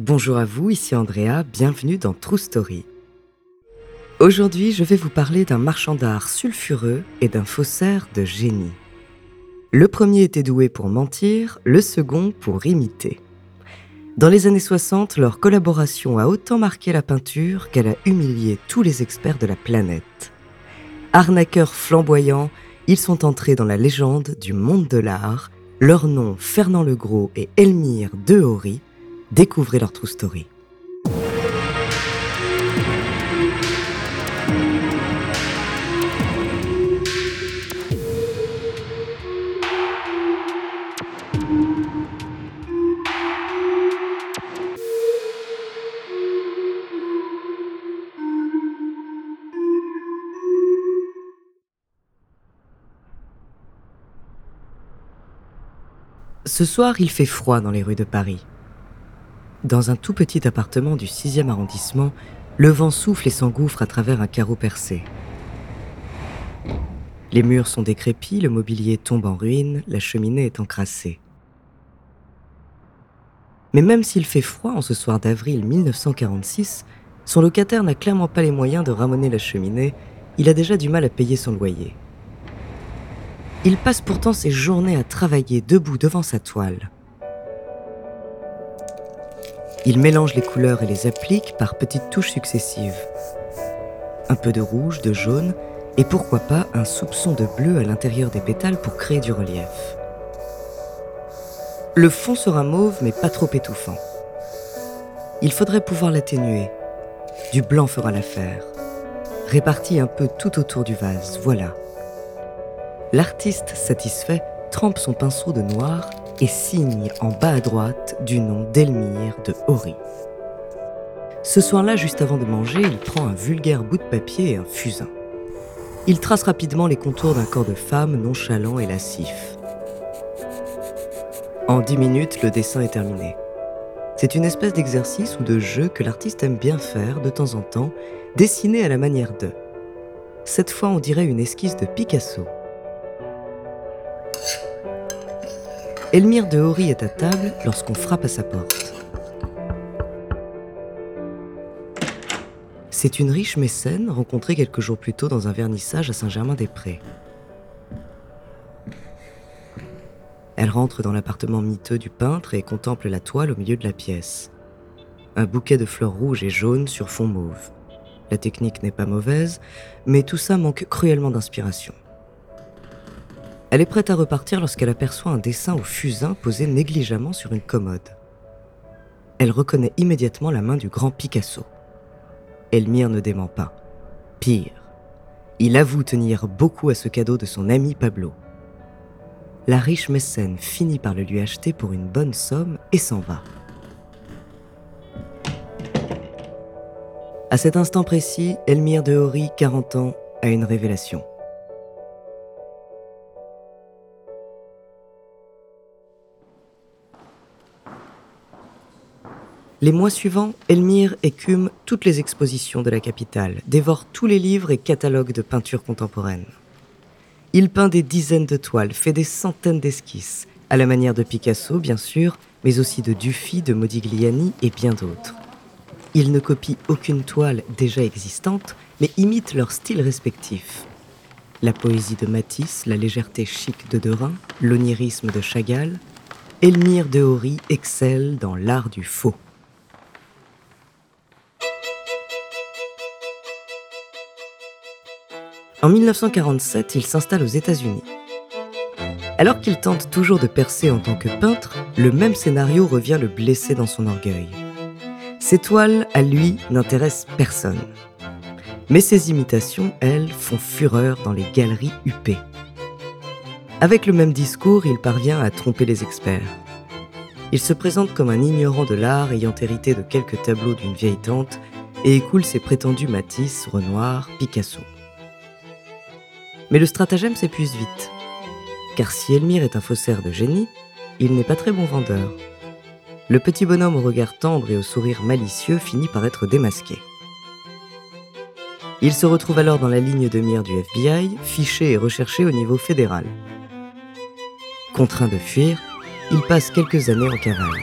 Bonjour à vous, ici Andrea, bienvenue dans True Story. Aujourd'hui, je vais vous parler d'un marchand d'art sulfureux et d'un faussaire de génie. Le premier était doué pour mentir, le second pour imiter. Dans les années 60, leur collaboration a autant marqué la peinture qu'elle a humilié tous les experts de la planète. Arnaqueurs flamboyants, ils sont entrés dans la légende du monde de l'art. Leurs noms, Fernand Legros et Elmire Dehori, découvrez leur true story. Ce soir, il fait froid dans les rues de Paris. Dans un tout petit appartement du 6e arrondissement, le vent souffle et s'engouffre à travers un carreau percé. Les murs sont décrépits, le mobilier tombe en ruine, la cheminée est encrassée. Mais même s'il fait froid en ce soir d'avril 1946, son locataire n'a clairement pas les moyens de ramener la cheminée, il a déjà du mal à payer son loyer. Il passe pourtant ses journées à travailler debout devant sa toile. Il mélange les couleurs et les applique par petites touches successives. Un peu de rouge, de jaune, et pourquoi pas un soupçon de bleu à l'intérieur des pétales pour créer du relief. Le fond sera mauve mais pas trop étouffant. Il faudrait pouvoir l'atténuer. Du blanc fera l'affaire. Réparti un peu tout autour du vase, voilà. L'artiste satisfait trempe son pinceau de noir et signe en bas à droite du nom d'Elmire de Hori. Ce soir-là, juste avant de manger, il prend un vulgaire bout de papier et un fusain. Il trace rapidement les contours d'un corps de femme nonchalant et lascif. En dix minutes, le dessin est terminé. C'est une espèce d'exercice ou de jeu que l'artiste aime bien faire de temps en temps, dessiné à la manière de. Cette fois, on dirait une esquisse de Picasso. Elmire de Hori est à table lorsqu'on frappe à sa porte. C'est une riche mécène rencontrée quelques jours plus tôt dans un vernissage à Saint-Germain-des-Prés. Elle rentre dans l'appartement miteux du peintre et contemple la toile au milieu de la pièce. Un bouquet de fleurs rouges et jaunes sur fond mauve. La technique n'est pas mauvaise, mais tout ça manque cruellement d'inspiration. Elle est prête à repartir lorsqu'elle aperçoit un dessin au fusain posé négligemment sur une commode. Elle reconnaît immédiatement la main du grand Picasso. Elmire ne dément pas. Pire, il avoue tenir beaucoup à ce cadeau de son ami Pablo. La riche mécène finit par le lui acheter pour une bonne somme et s'en va. À cet instant précis, Elmire de Hori, 40 ans, a une révélation. Les mois suivants, Elmire écume toutes les expositions de la capitale, dévore tous les livres et catalogues de peinture contemporaine. Il peint des dizaines de toiles, fait des centaines d'esquisses, à la manière de Picasso bien sûr, mais aussi de Dufy, de Modigliani et bien d'autres. Il ne copie aucune toile déjà existante, mais imite leur style respectif. La poésie de Matisse, la légèreté chic de Derain, l'onirisme de Chagall, Elmire de Hori excelle dans l'art du faux. En 1947, il s'installe aux États-Unis. Alors qu'il tente toujours de percer en tant que peintre, le même scénario revient le blesser dans son orgueil. Ses toiles, à lui, n'intéressent personne. Mais ses imitations, elles, font fureur dans les galeries huppées. Avec le même discours, il parvient à tromper les experts. Il se présente comme un ignorant de l'art ayant hérité de quelques tableaux d'une vieille tante et écoule ses prétendus Matisse, Renoir, Picasso. Mais le stratagème s'épuise vite. Car si Elmire est un faussaire de génie, il n'est pas très bon vendeur. Le petit bonhomme au regard tendre et au sourire malicieux finit par être démasqué. Il se retrouve alors dans la ligne de mire du FBI, fiché et recherché au niveau fédéral. Contraint de fuir, il passe quelques années en cavale.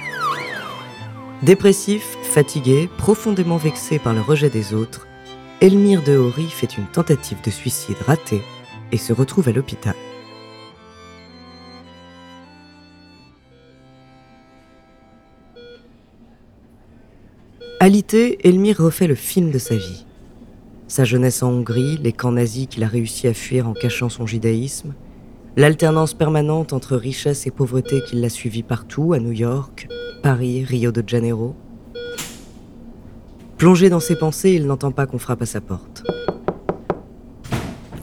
Dépressif, fatigué, profondément vexé par le rejet des autres, Elmire de Hori fait une tentative de suicide ratée et se retrouve à l'hôpital. Alité, Elmire refait le film de sa vie. Sa jeunesse en Hongrie, les camps nazis qu'il a réussi à fuir en cachant son judaïsme, l'alternance permanente entre richesse et pauvreté qui l'a suivi partout, à New York, Paris, Rio de Janeiro. Plongé dans ses pensées, il n'entend pas qu'on frappe à sa porte.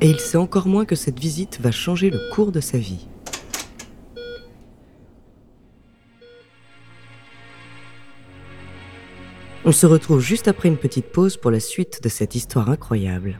Et il sait encore moins que cette visite va changer le cours de sa vie. On se retrouve juste après une petite pause pour la suite de cette histoire incroyable.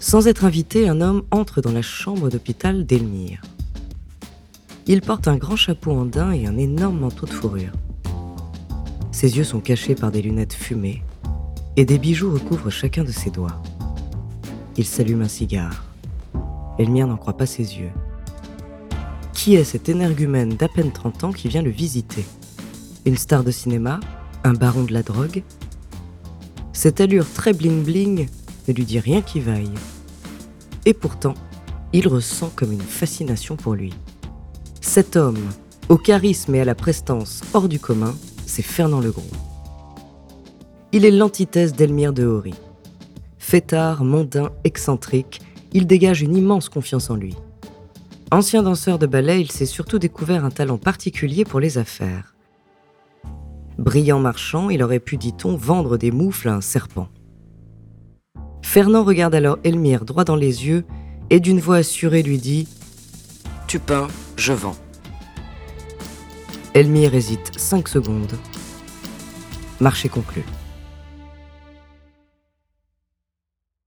Sans être invité, un homme entre dans la chambre d'hôpital d'Elmire. Il porte un grand chapeau en daim et un énorme manteau de fourrure. Ses yeux sont cachés par des lunettes fumées et des bijoux recouvrent chacun de ses doigts. Il s'allume un cigare. Elmire n'en croit pas ses yeux. Qui est cet énergumène d'à peine 30 ans qui vient le visiter? Une star de cinéma? Un baron de la drogue? Cette allure très bling-bling ne lui dit rien qui vaille. Et pourtant, il ressent comme une fascination pour lui. Cet homme, au charisme et à la prestance hors du commun, c'est Fernand Legros. Il est l'antithèse d'Elmire de Horry. Fêtard, mondain, excentrique, il dégage une immense confiance en lui. Ancien danseur de ballet, il s'est surtout découvert un talent particulier pour les affaires. Brillant marchand, il aurait pu, dit-on, vendre des moufles à un serpent. Fernand regarde alors Elmire droit dans les yeux et d'une voix assurée lui dit Tu peins, je vends. Elmire hésite cinq secondes. Marché conclu.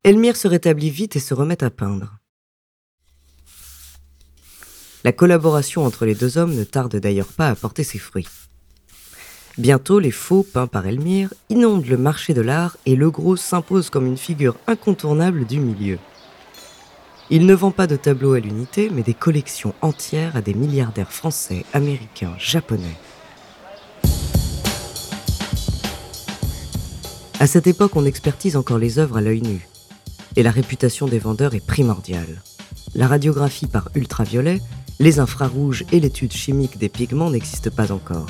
Elmire se rétablit vite et se remet à peindre. La collaboration entre les deux hommes ne tarde d'ailleurs pas à porter ses fruits. Bientôt, les faux peints par Elmire inondent le marché de l'art et Le Gros s'impose comme une figure incontournable du milieu. Il ne vend pas de tableaux à l'unité, mais des collections entières à des milliardaires français, américains, japonais. À cette époque, on expertise encore les œuvres à l'œil nu, et la réputation des vendeurs est primordiale. La radiographie par ultraviolet, les infrarouges et l'étude chimique des pigments n'existent pas encore.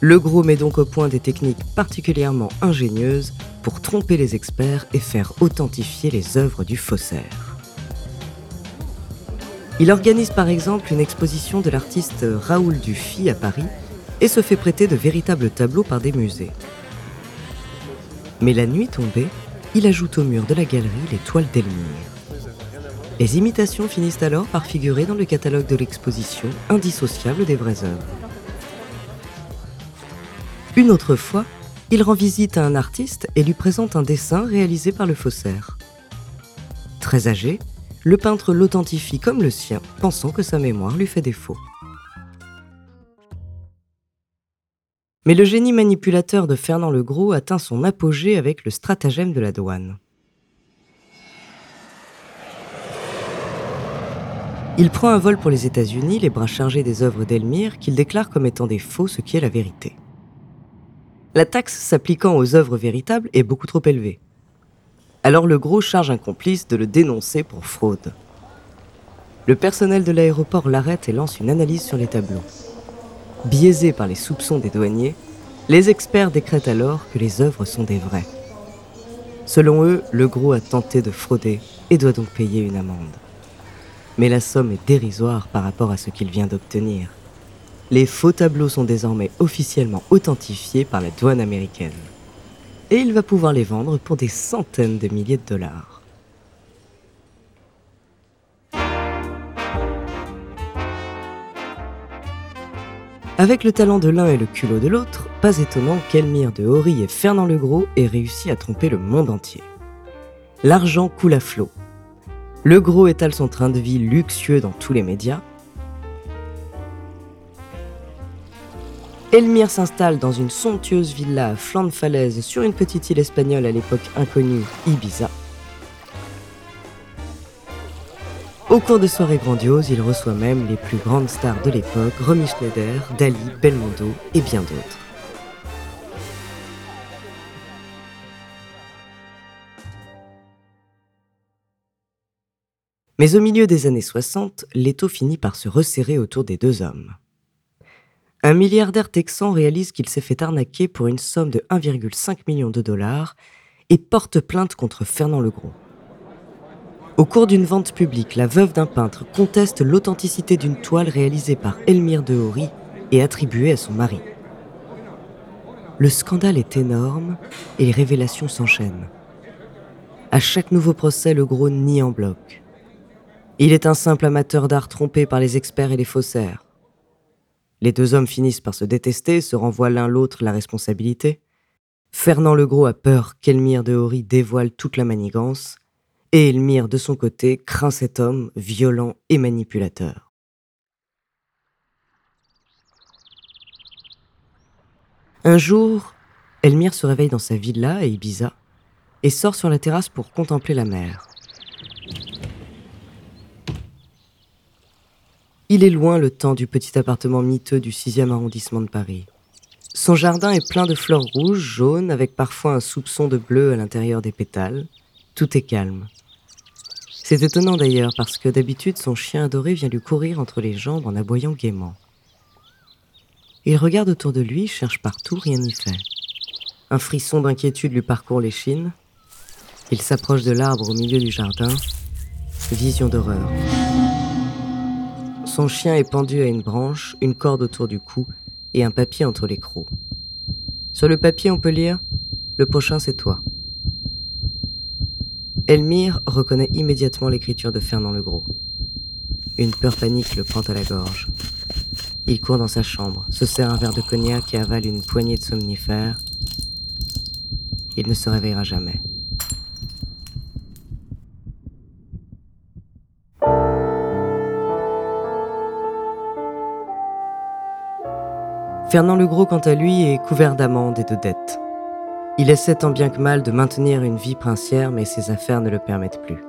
Le gros met donc au point des techniques particulièrement ingénieuses pour tromper les experts et faire authentifier les œuvres du faussaire. Il organise par exemple une exposition de l'artiste Raoul Dufy à Paris et se fait prêter de véritables tableaux par des musées. Mais la nuit tombée, il ajoute au mur de la galerie les toiles d'Elmire. Les imitations finissent alors par figurer dans le catalogue de l'exposition indissociable des vraies œuvres. Une autre fois, il rend visite à un artiste et lui présente un dessin réalisé par le faussaire. Très âgé, le peintre l'authentifie comme le sien, pensant que sa mémoire lui fait défaut. Mais le génie manipulateur de Fernand le Gros atteint son apogée avec le stratagème de la douane. Il prend un vol pour les États-Unis, les bras chargés des œuvres d'Elmire, qu'il déclare comme étant des faux, ce qui est la vérité la taxe s'appliquant aux œuvres véritables est beaucoup trop élevée. Alors le gros charge un complice de le dénoncer pour fraude. Le personnel de l'aéroport l'arrête et lance une analyse sur les tableaux. Biaisés par les soupçons des douaniers, les experts décrètent alors que les œuvres sont des vraies. Selon eux, le gros a tenté de frauder et doit donc payer une amende. Mais la somme est dérisoire par rapport à ce qu'il vient d'obtenir les faux tableaux sont désormais officiellement authentifiés par la douane américaine. Et il va pouvoir les vendre pour des centaines de milliers de dollars. Avec le talent de l'un et le culot de l'autre, pas étonnant qu'Elmire de Horry et Fernand Legros aient réussi à tromper le monde entier. L'argent coule à flot. Le Gros étale son train de vie luxueux dans tous les médias, Elmire s'installe dans une somptueuse villa à flanc de falaise sur une petite île espagnole à l'époque inconnue, Ibiza. Au cours de soirées grandioses, il reçoit même les plus grandes stars de l'époque, Romy Schneider, Dali, Belmondo et bien d'autres. Mais au milieu des années 60, l'étau finit par se resserrer autour des deux hommes. Un milliardaire texan réalise qu'il s'est fait arnaquer pour une somme de 1,5 million de dollars et porte plainte contre Fernand Legros. Au cours d'une vente publique, la veuve d'un peintre conteste l'authenticité d'une toile réalisée par Elmire de Horry et attribuée à son mari. Le scandale est énorme et les révélations s'enchaînent. À chaque nouveau procès, le gros nie en bloc. Il est un simple amateur d'art trompé par les experts et les faussaires. Les deux hommes finissent par se détester, se renvoient l'un l'autre la responsabilité. Fernand Legros a peur qu'Elmire de Horry dévoile toute la manigance, et Elmire, de son côté, craint cet homme violent et manipulateur. Un jour, Elmire se réveille dans sa villa à Ibiza et sort sur la terrasse pour contempler la mer. Il est loin le temps du petit appartement miteux du 6e arrondissement de Paris. Son jardin est plein de fleurs rouges, jaunes, avec parfois un soupçon de bleu à l'intérieur des pétales. Tout est calme. C'est étonnant d'ailleurs parce que d'habitude son chien adoré vient lui courir entre les jambes en aboyant gaiement. Il regarde autour de lui, cherche partout, rien n'y fait. Un frisson d'inquiétude lui parcourt les chines. Il s'approche de l'arbre au milieu du jardin. Vision d'horreur. Son chien est pendu à une branche, une corde autour du cou et un papier entre les crocs. Sur le papier, on peut lire Le prochain, c'est toi. Elmire reconnaît immédiatement l'écriture de Fernand Legros. Une peur panique le prend à la gorge. Il court dans sa chambre, se sert un verre de cognac et avale une poignée de somnifères. Il ne se réveillera jamais. Fernand Legros, quant à lui, est couvert d'amendes et de dettes. Il essaie tant bien que mal de maintenir une vie princière, mais ses affaires ne le permettent plus.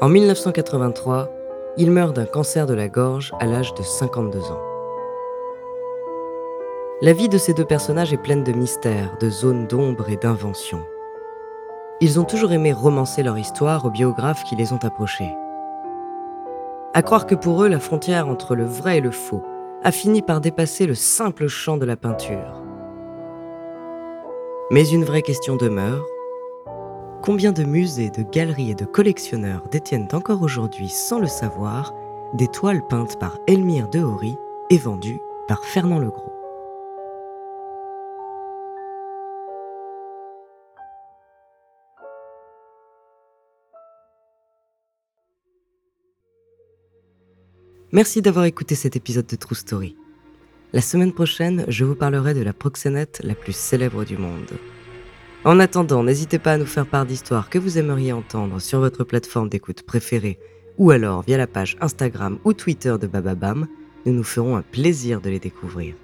En 1983, il meurt d'un cancer de la gorge à l'âge de 52 ans. La vie de ces deux personnages est pleine de mystères, de zones d'ombre et d'inventions. Ils ont toujours aimé romancer leur histoire aux biographes qui les ont approchés. À croire que pour eux, la frontière entre le vrai et le faux a fini par dépasser le simple champ de la peinture. Mais une vraie question demeure. Combien de musées, de galeries et de collectionneurs détiennent encore aujourd'hui, sans le savoir, des toiles peintes par Elmire de Horry et vendues par Fernand Legros? Merci d'avoir écouté cet épisode de True Story. La semaine prochaine, je vous parlerai de la proxénète la plus célèbre du monde. En attendant, n'hésitez pas à nous faire part d'histoires que vous aimeriez entendre sur votre plateforme d'écoute préférée ou alors via la page Instagram ou Twitter de Bababam. Nous nous ferons un plaisir de les découvrir.